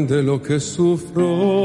Comprende lo que sufro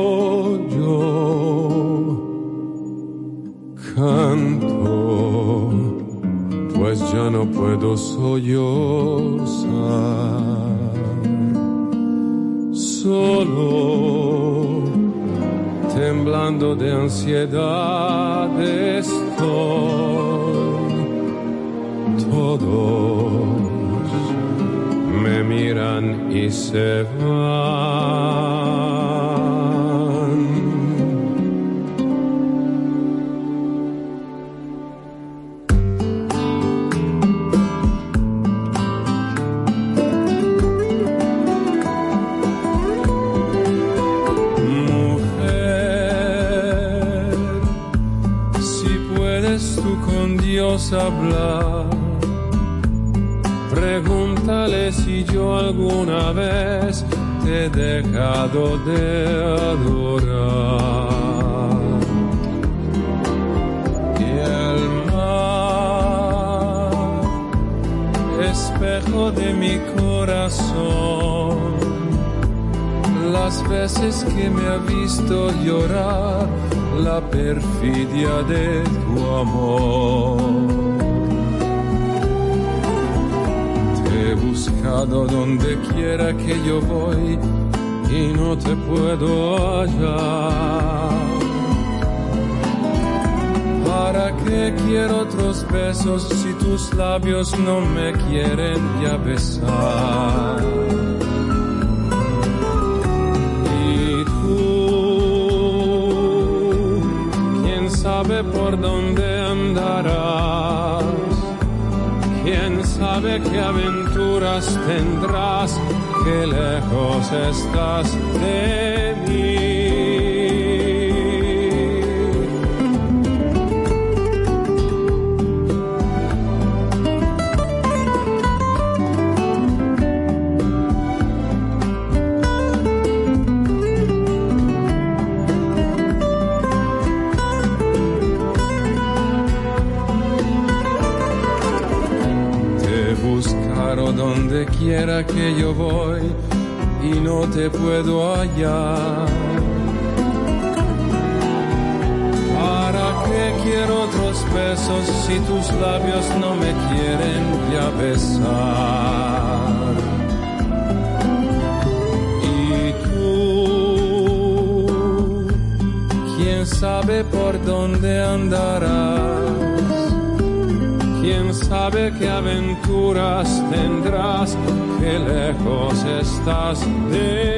tendrás, qué lejos estás de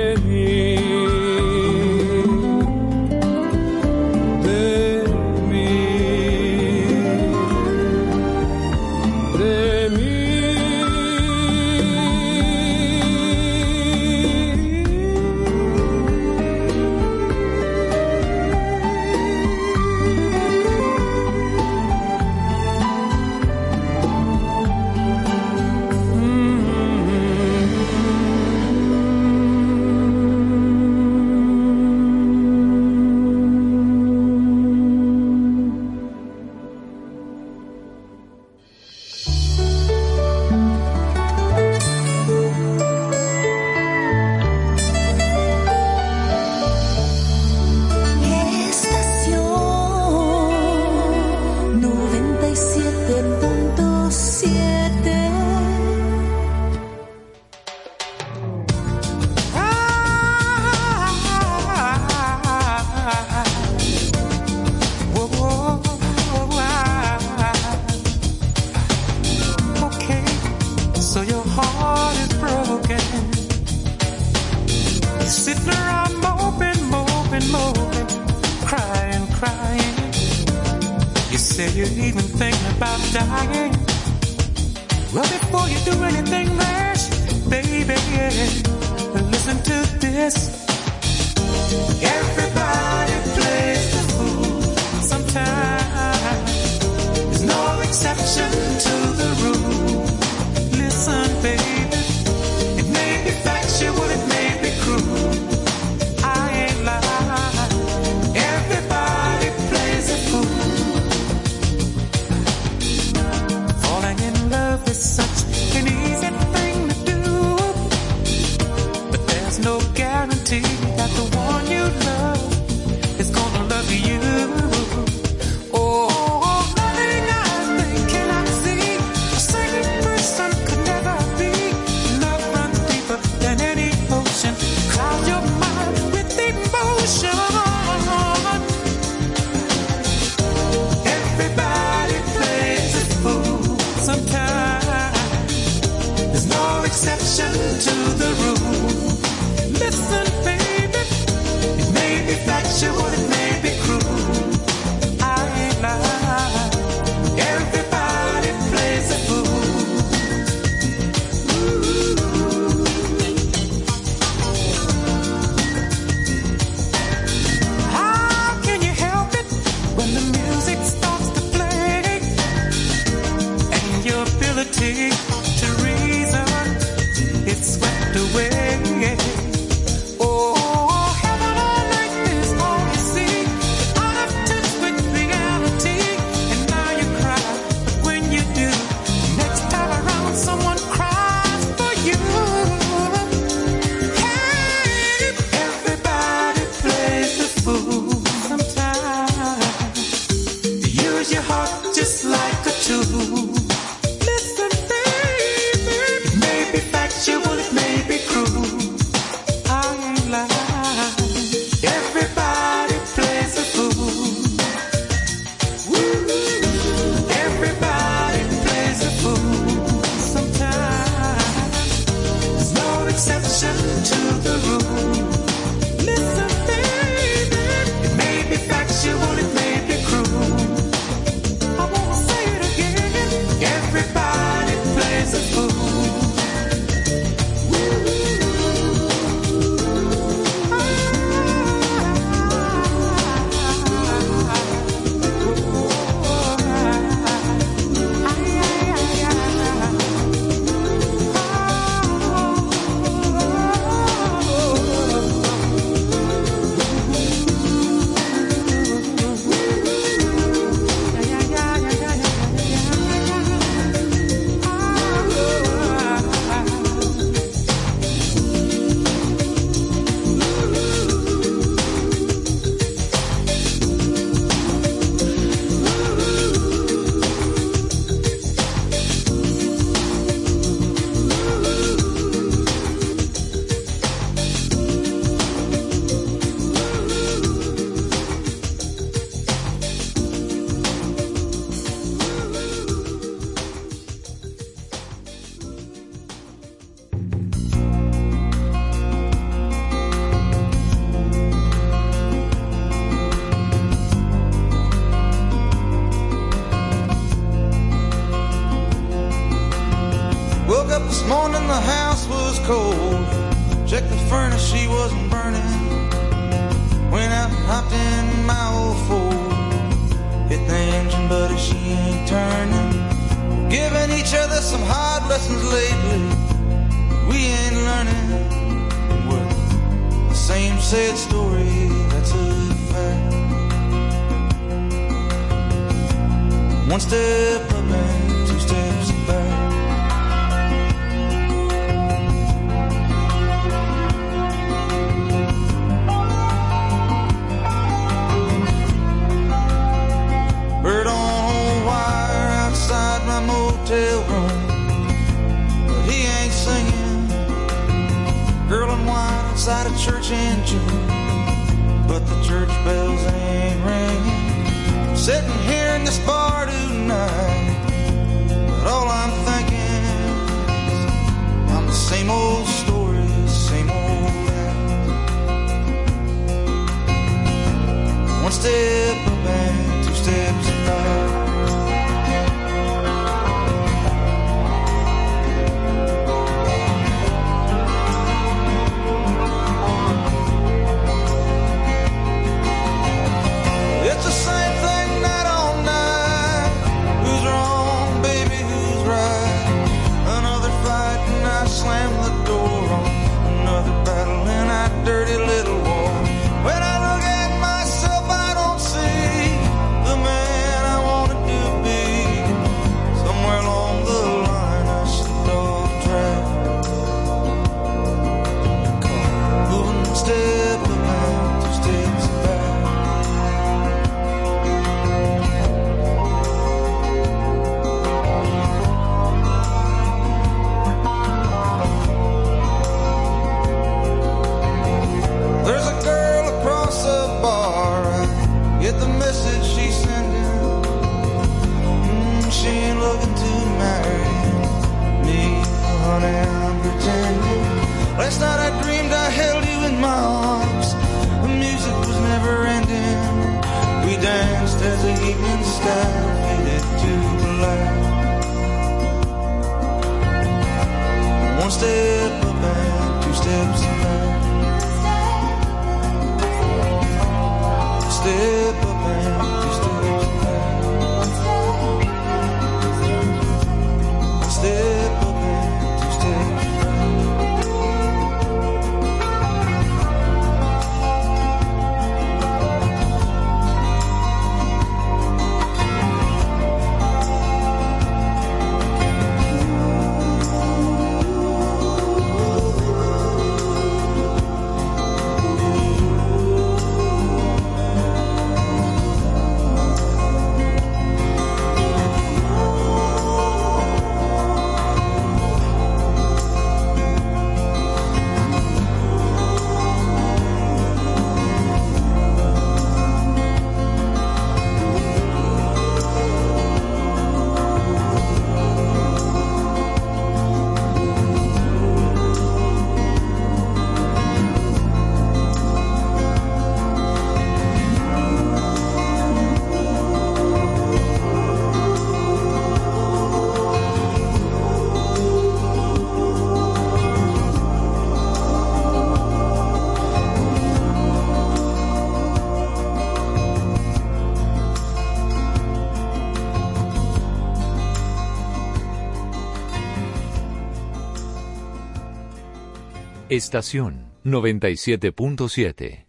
Estación 97.7.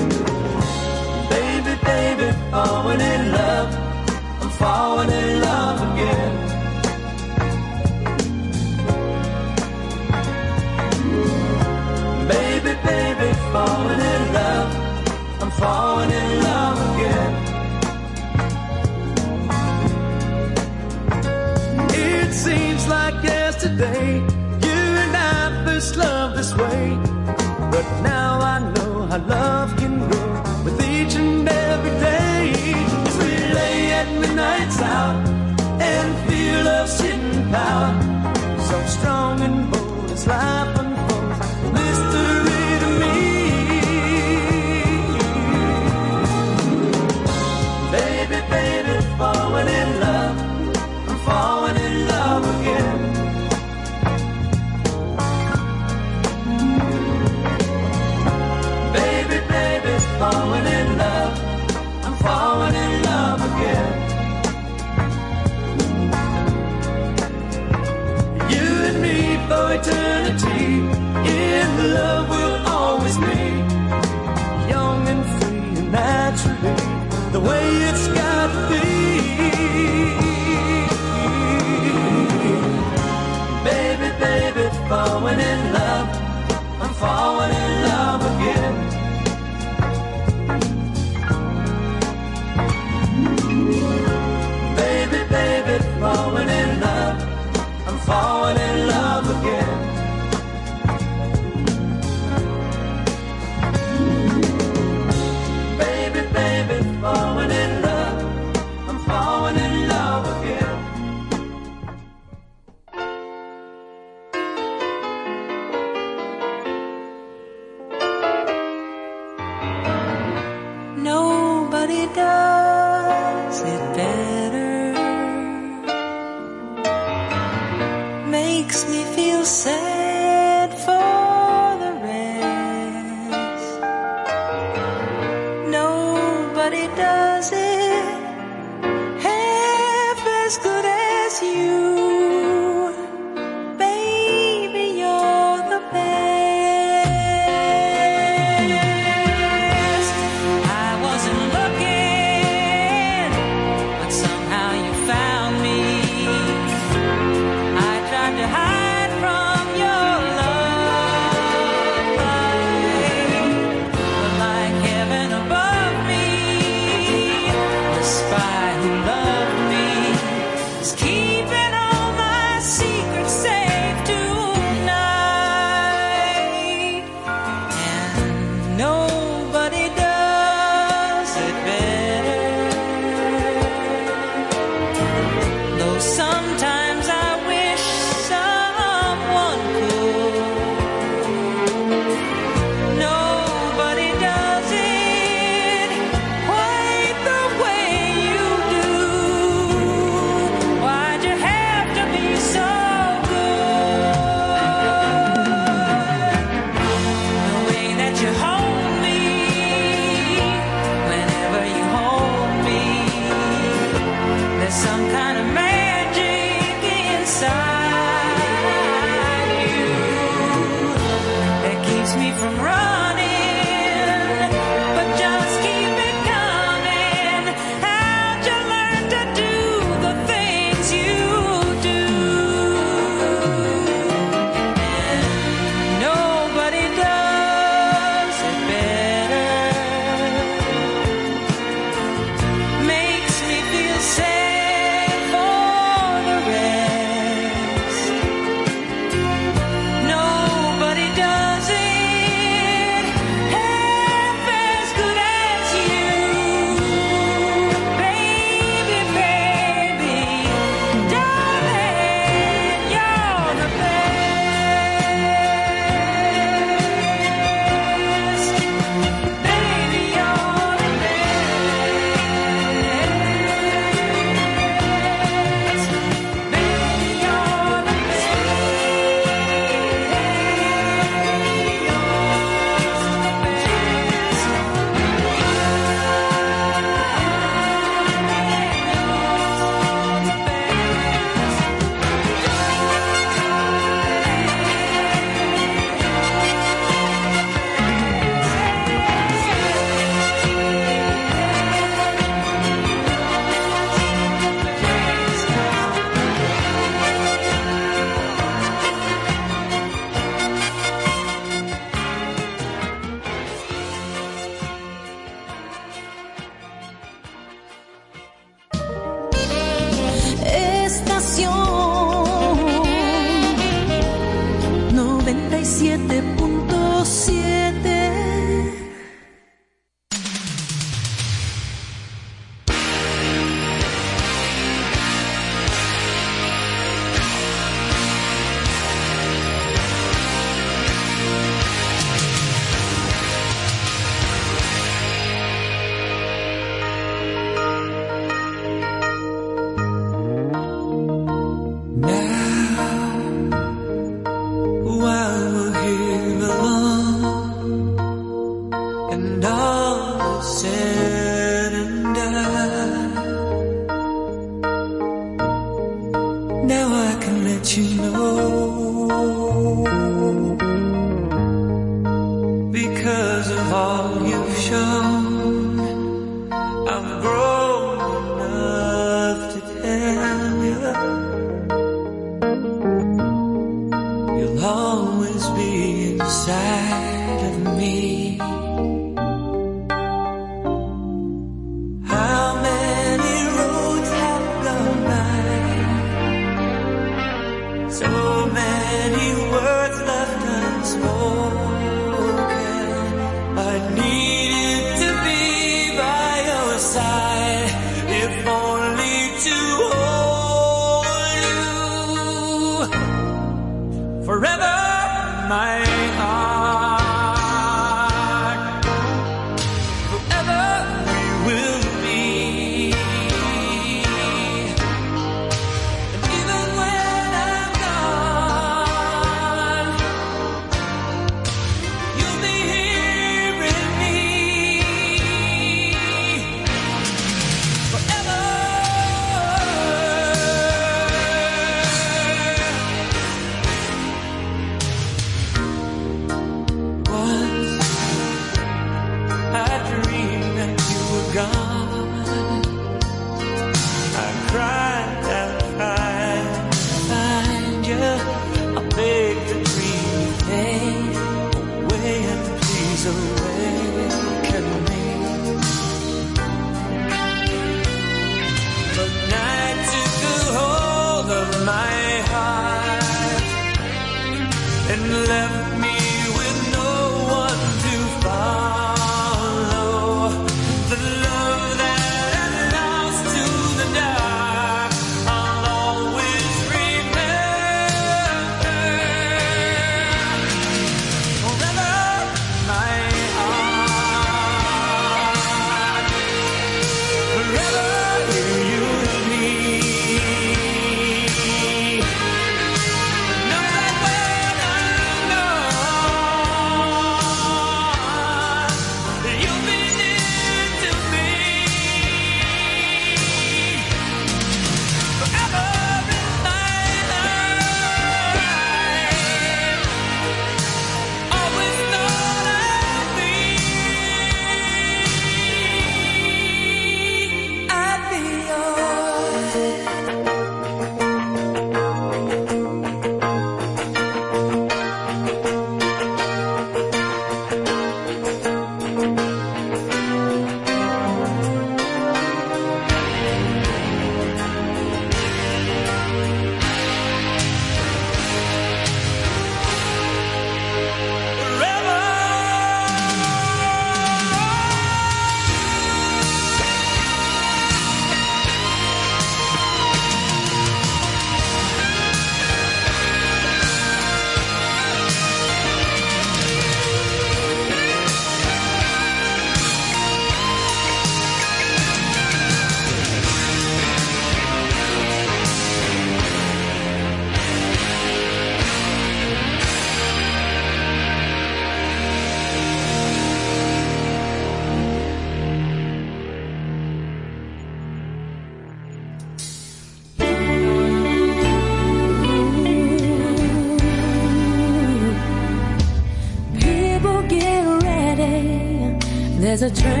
a train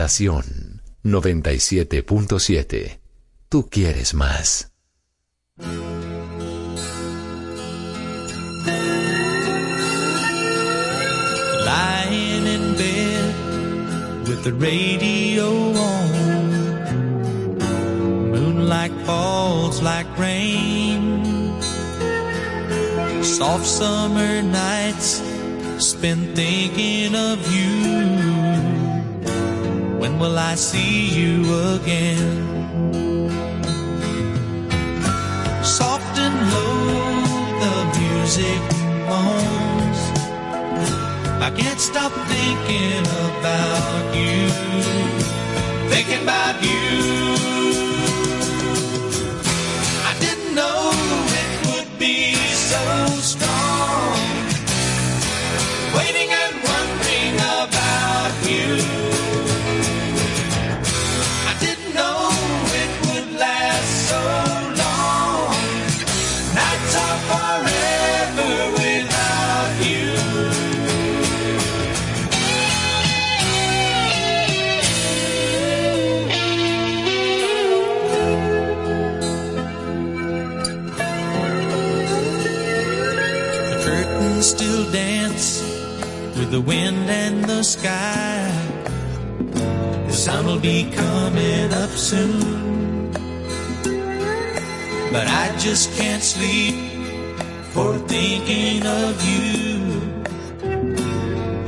Estación 97.7. Tú quieres más. Lying in bed with the radio on. Moonlight falls like rain. Soft summer nights spent thinking of you When will I see you again? Soft and low, the music moans. I can't stop thinking about you. Thinking about you. The wind and the sky. The sun will be coming up soon. But I just can't sleep for thinking of you.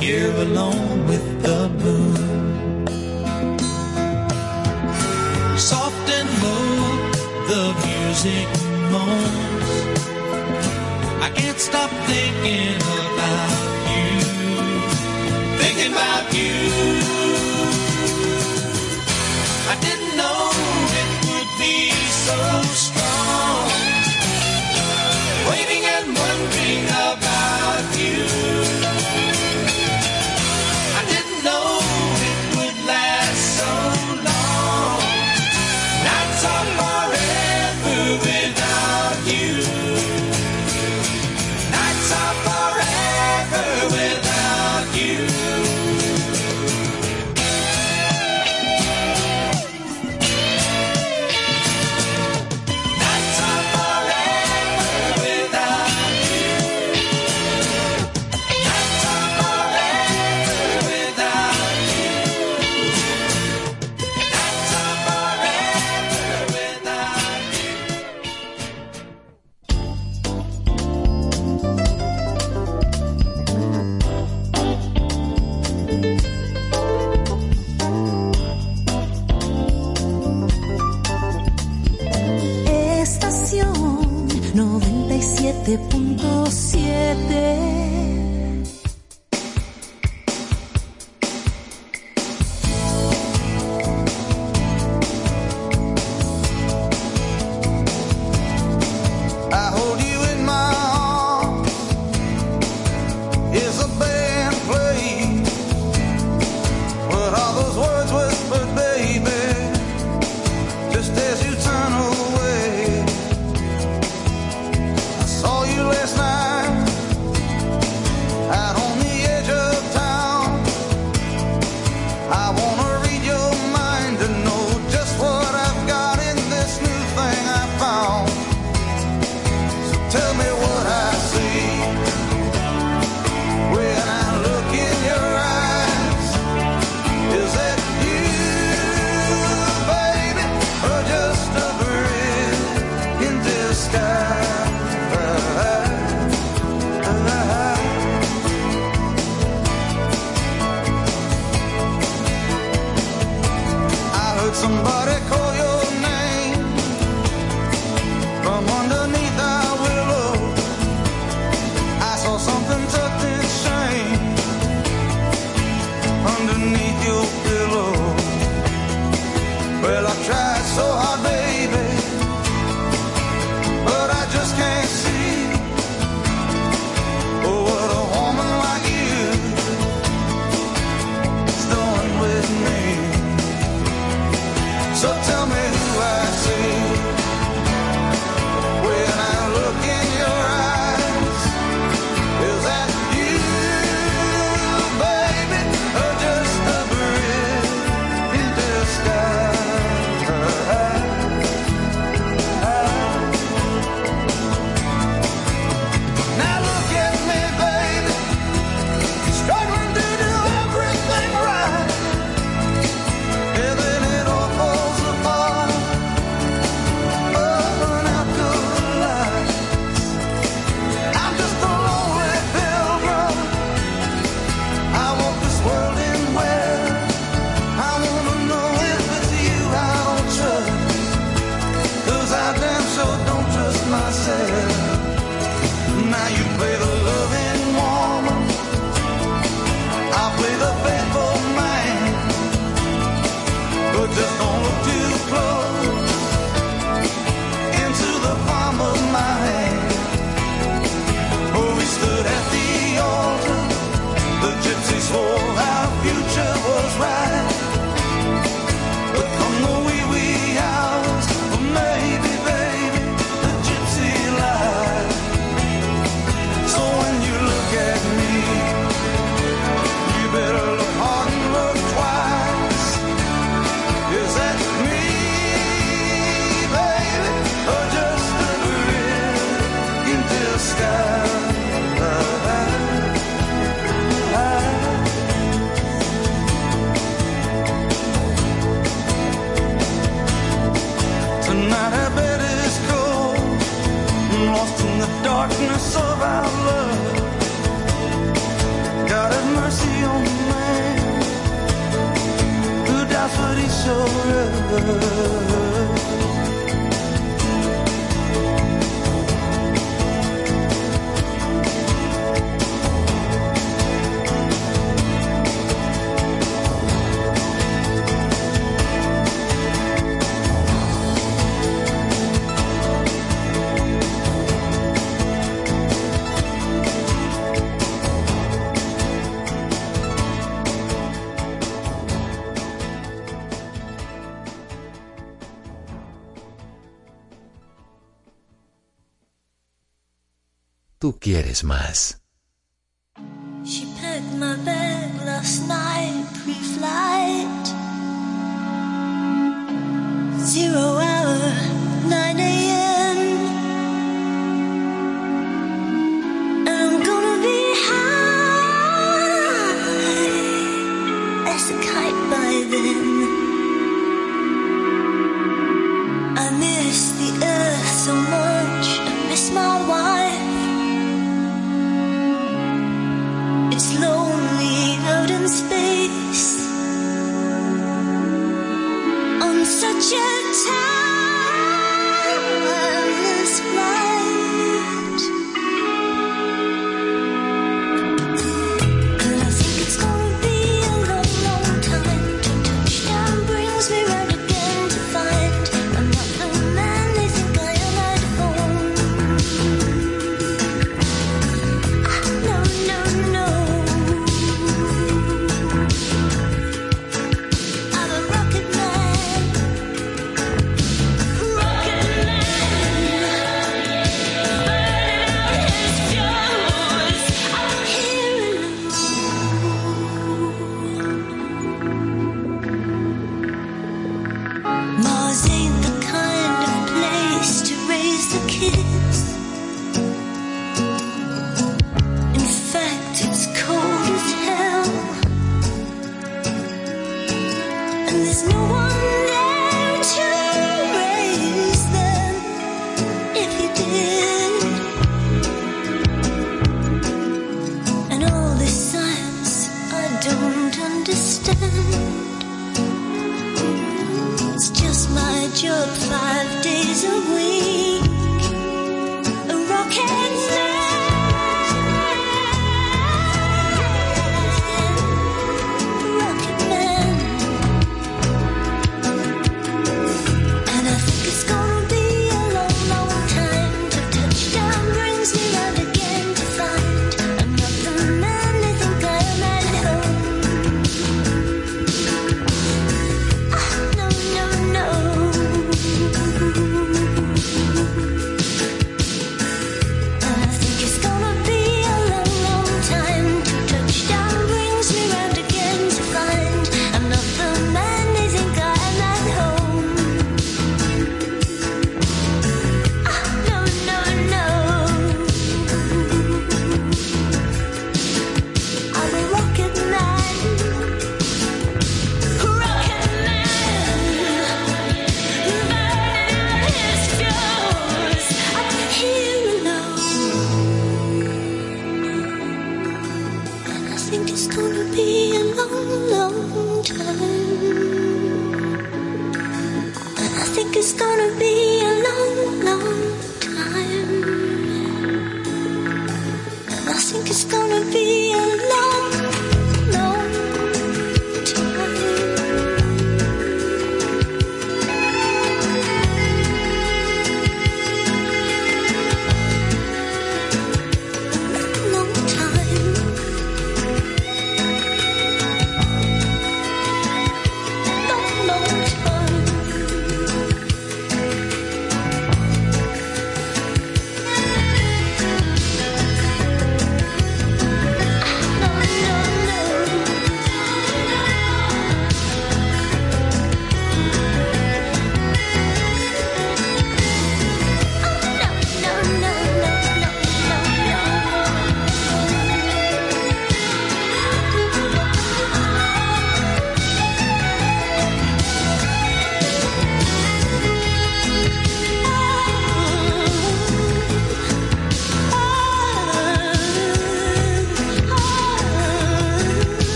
Here alone with the moon. Soft and low, the music moans. I can't stop thinking about about you. I didn't know it would be so strong. quieres más. She packed my bag last night, pre-flight. Zero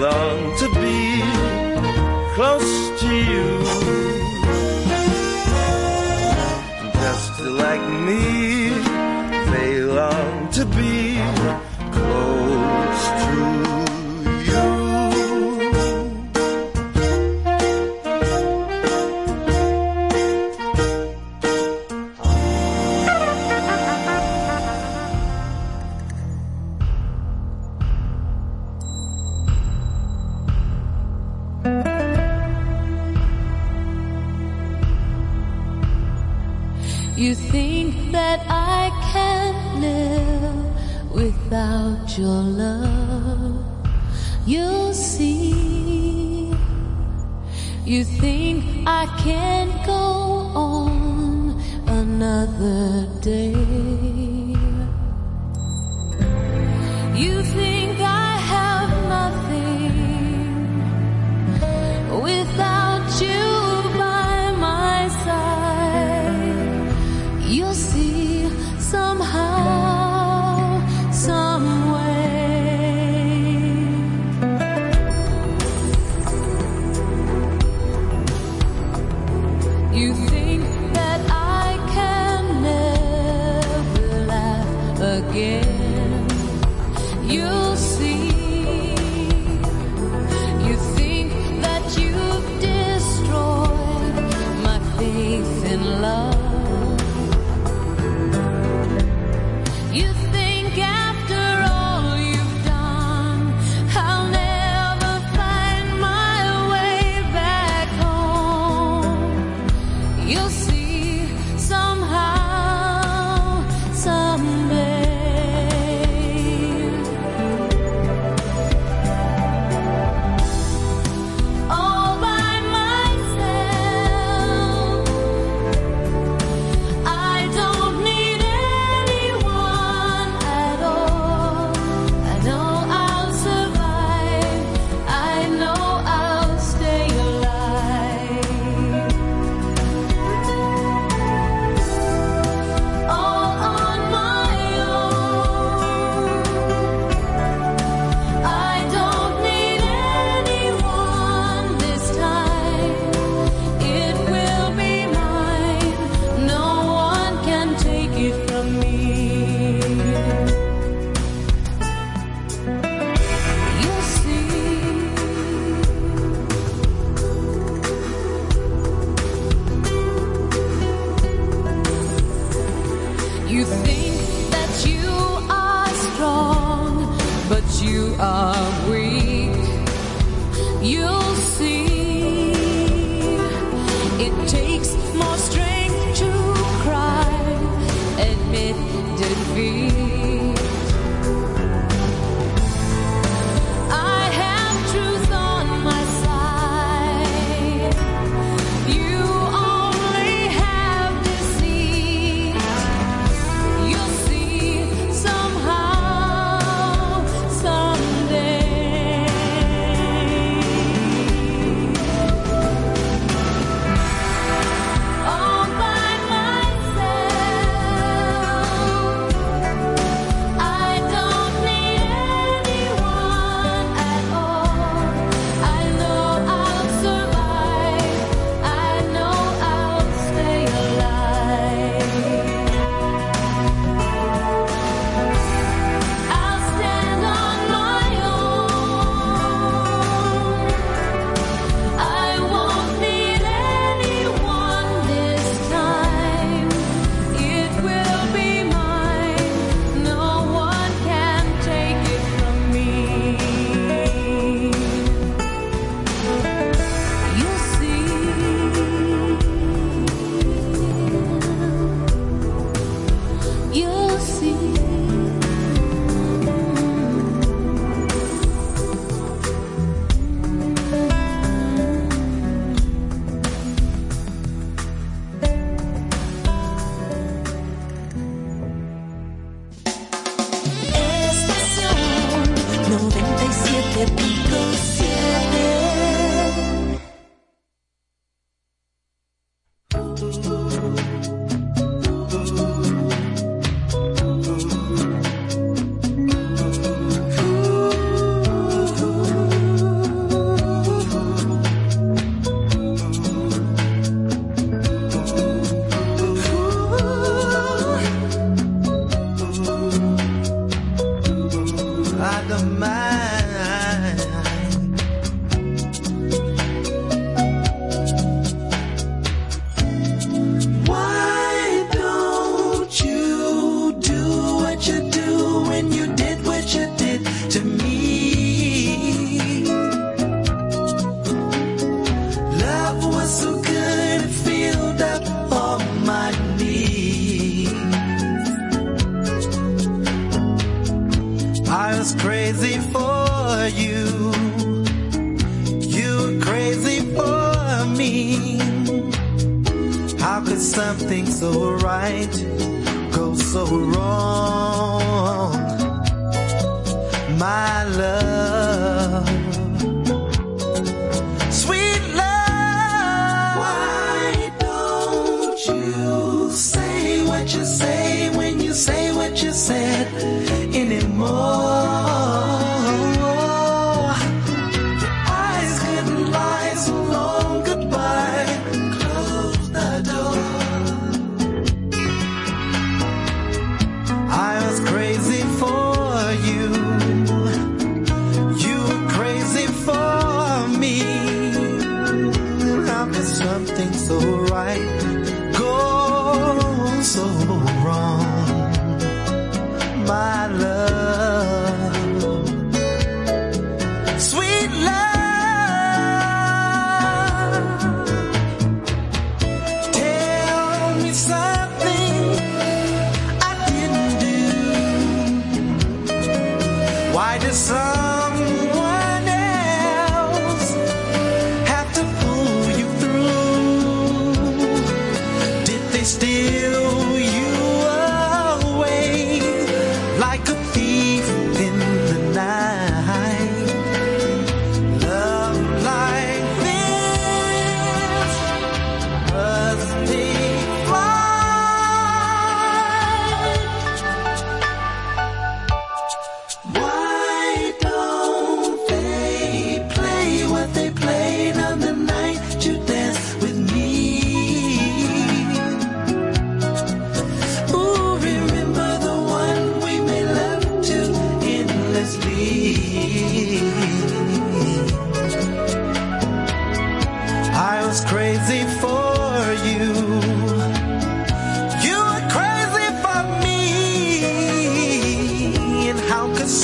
They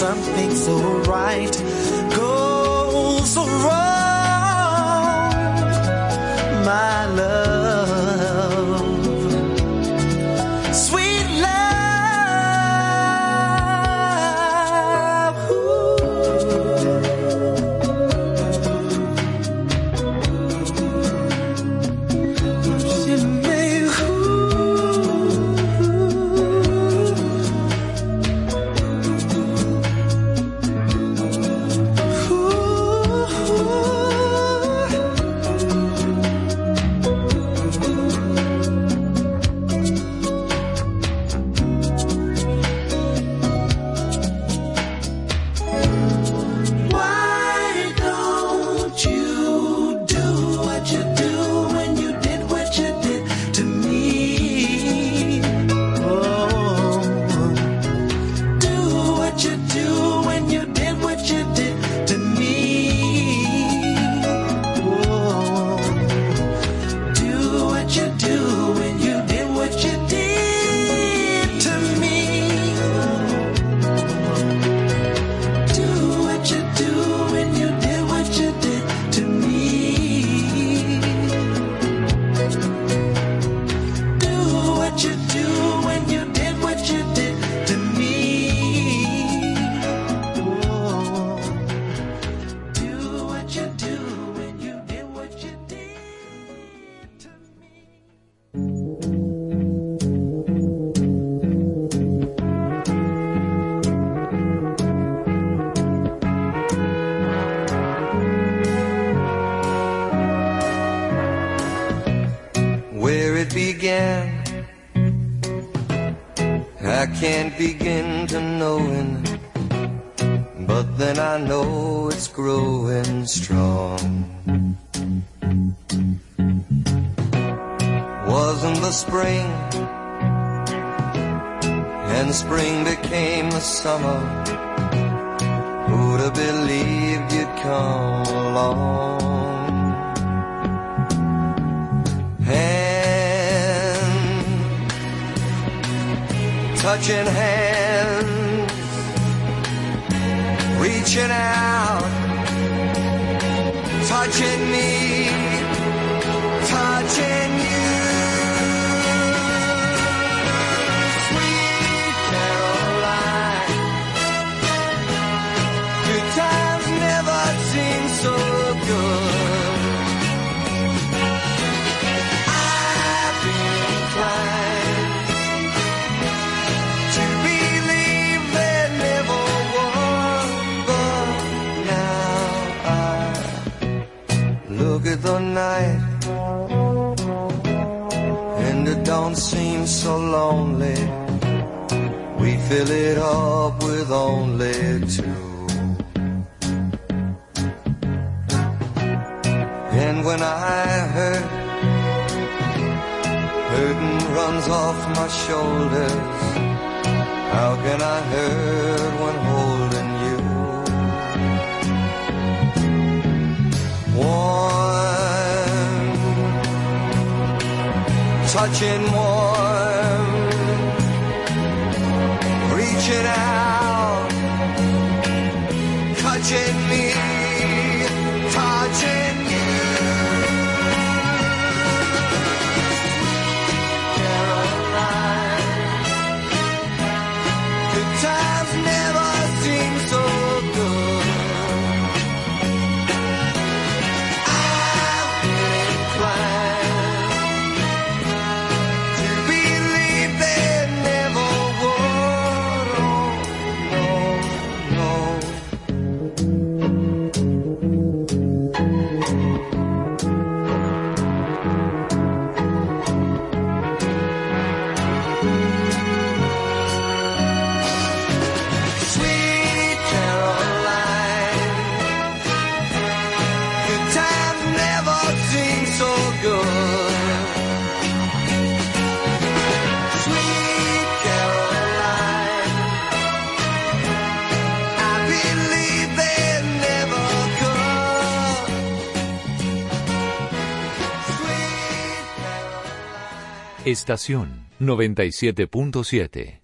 something so right goes so wrong, my love. Estación 97.7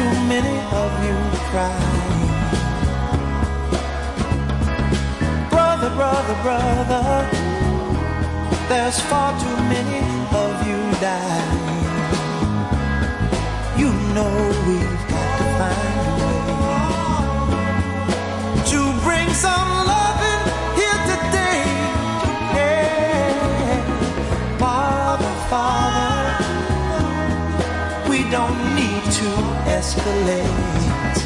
too many of you cry, Brother, brother, brother, there's far too many of you die. You know we escalate.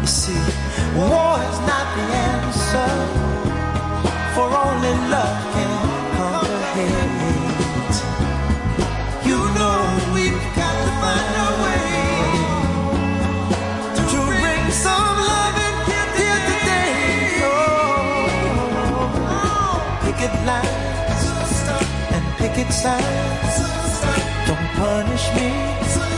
You see, war is not the answer, for only love can conquer hate. You know we've got to find a way to, bring, some love and give today. Picket lines and picket signs. Don't punish me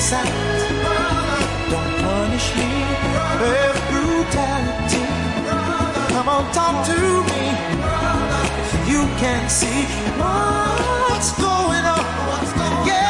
Don't punish me with brutality. Come on, talk to me. You can see what's going on. Yeah.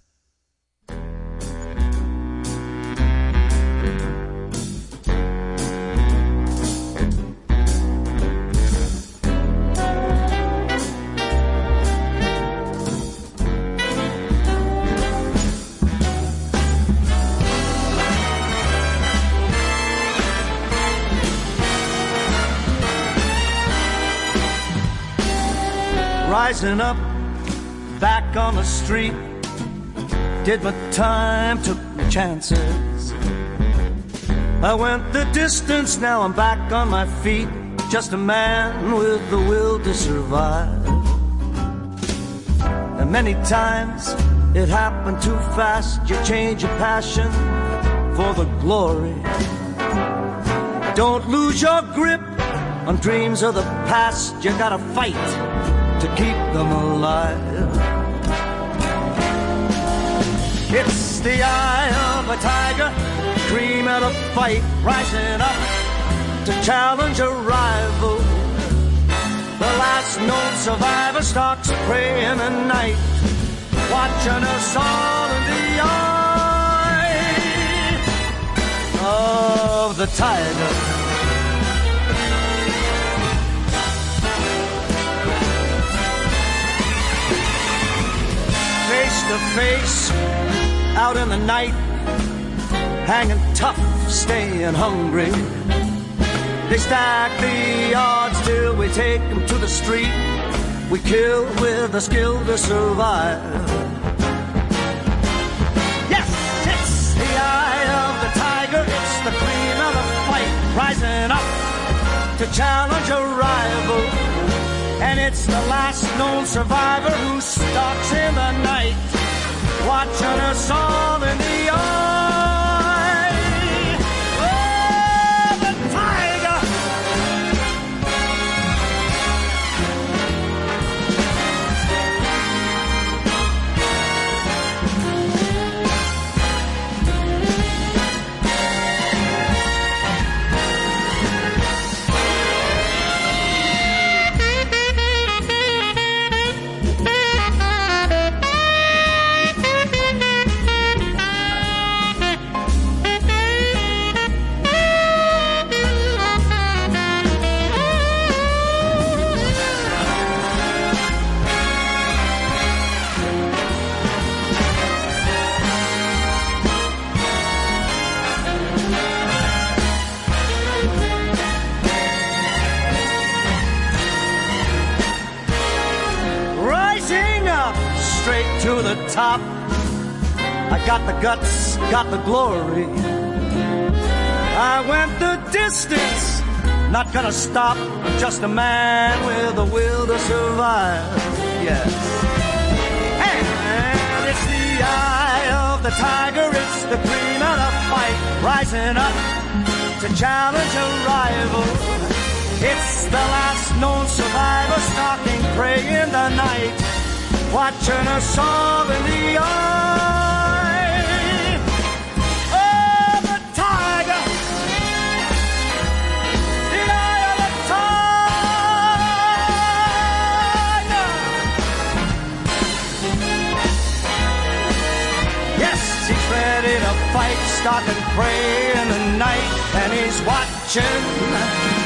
Rising up, back on the street. Did my time, took my chances. I went the distance, now I'm back on my feet. Just a man with the will to survive. And many times it happened too fast. You change your passion for the glory. Don't lose your grip on dreams of the past. You gotta fight to keep them alive. It's the eye of a tiger, dream of a fight, rising up to challenge a rival. The last known survivor stalks prey in the night, watching us all in the eye of the tiger. Face face out in the night, hanging tough, staying hungry. They stack the odds till we take them to the street. We kill with the skill to survive. Yes, it's the eye of the tiger, it's the cream of the fight, rising up to challenge a rival. And it's the last known survivor who stalks in the night, watching us all in top. I got the guts, got the glory. I went the distance, not gonna stop. I'm just a man with a will to survive. Yes. And it's the eye of the tiger, it's the cream of the fight, rising up to challenge a rival. It's the last known survivor stalking prey in the night, watching us all in the eye. Oh, the tiger! The eye of the tiger! Yes, he's ready to fight, stalking prey in the night, and he's watching.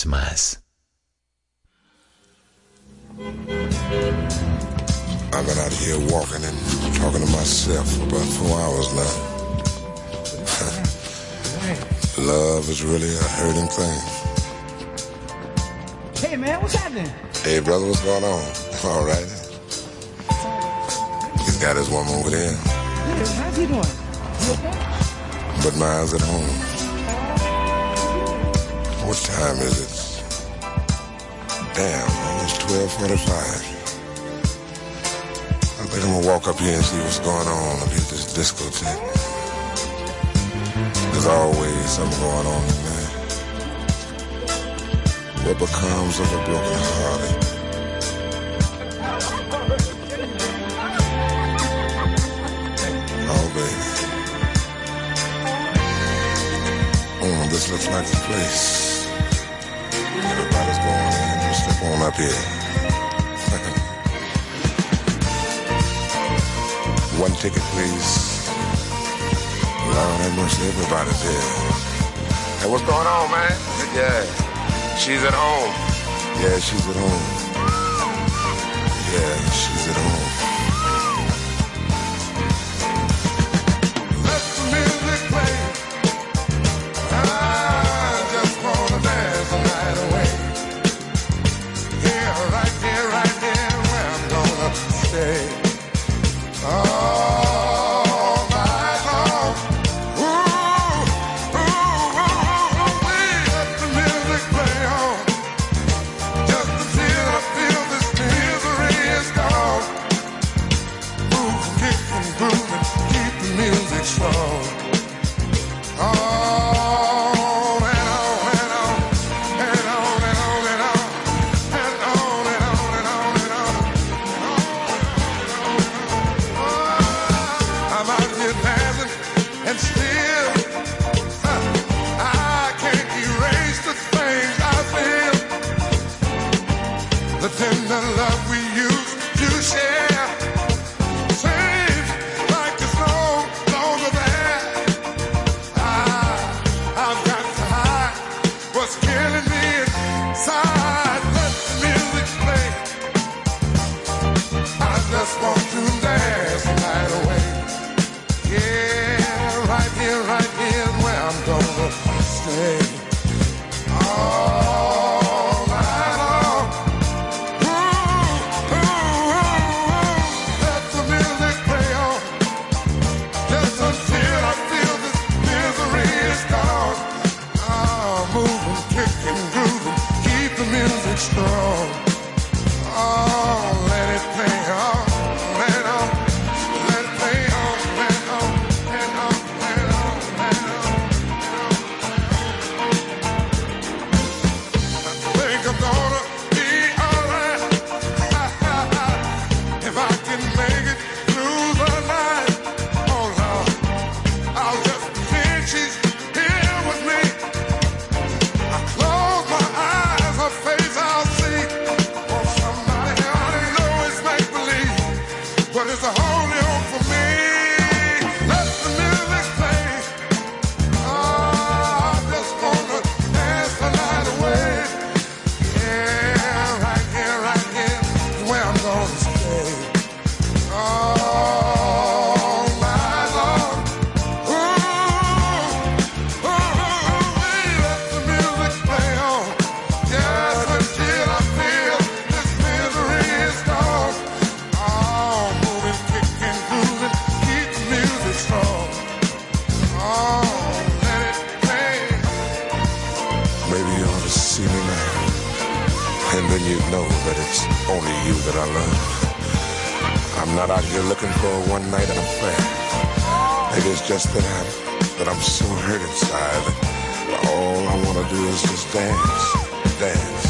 vez más. I've been out here walking and talking to myself for about four hours now. Love is really a hurting thing. Hey man, what's happening? Hey brother, what's going on? All right. He's got his woman over there. How's he doing? You okay? But mine's at home. What time is it? Damn, almost 1245. I think I'm gonna walk up here and see what's going on up here at this discotheque. There's always something going on in there. What becomes of a broken heart? Oh, baby. Oh, this looks like the place. on up here. One ticket, please. Lord have everybody's here. Hey, what's going on, man? Yeah, she's at home. Yeah, she's at home. Yeah, she's at home. that I that I'm so hurt inside. All I wanna do is just dance, dance.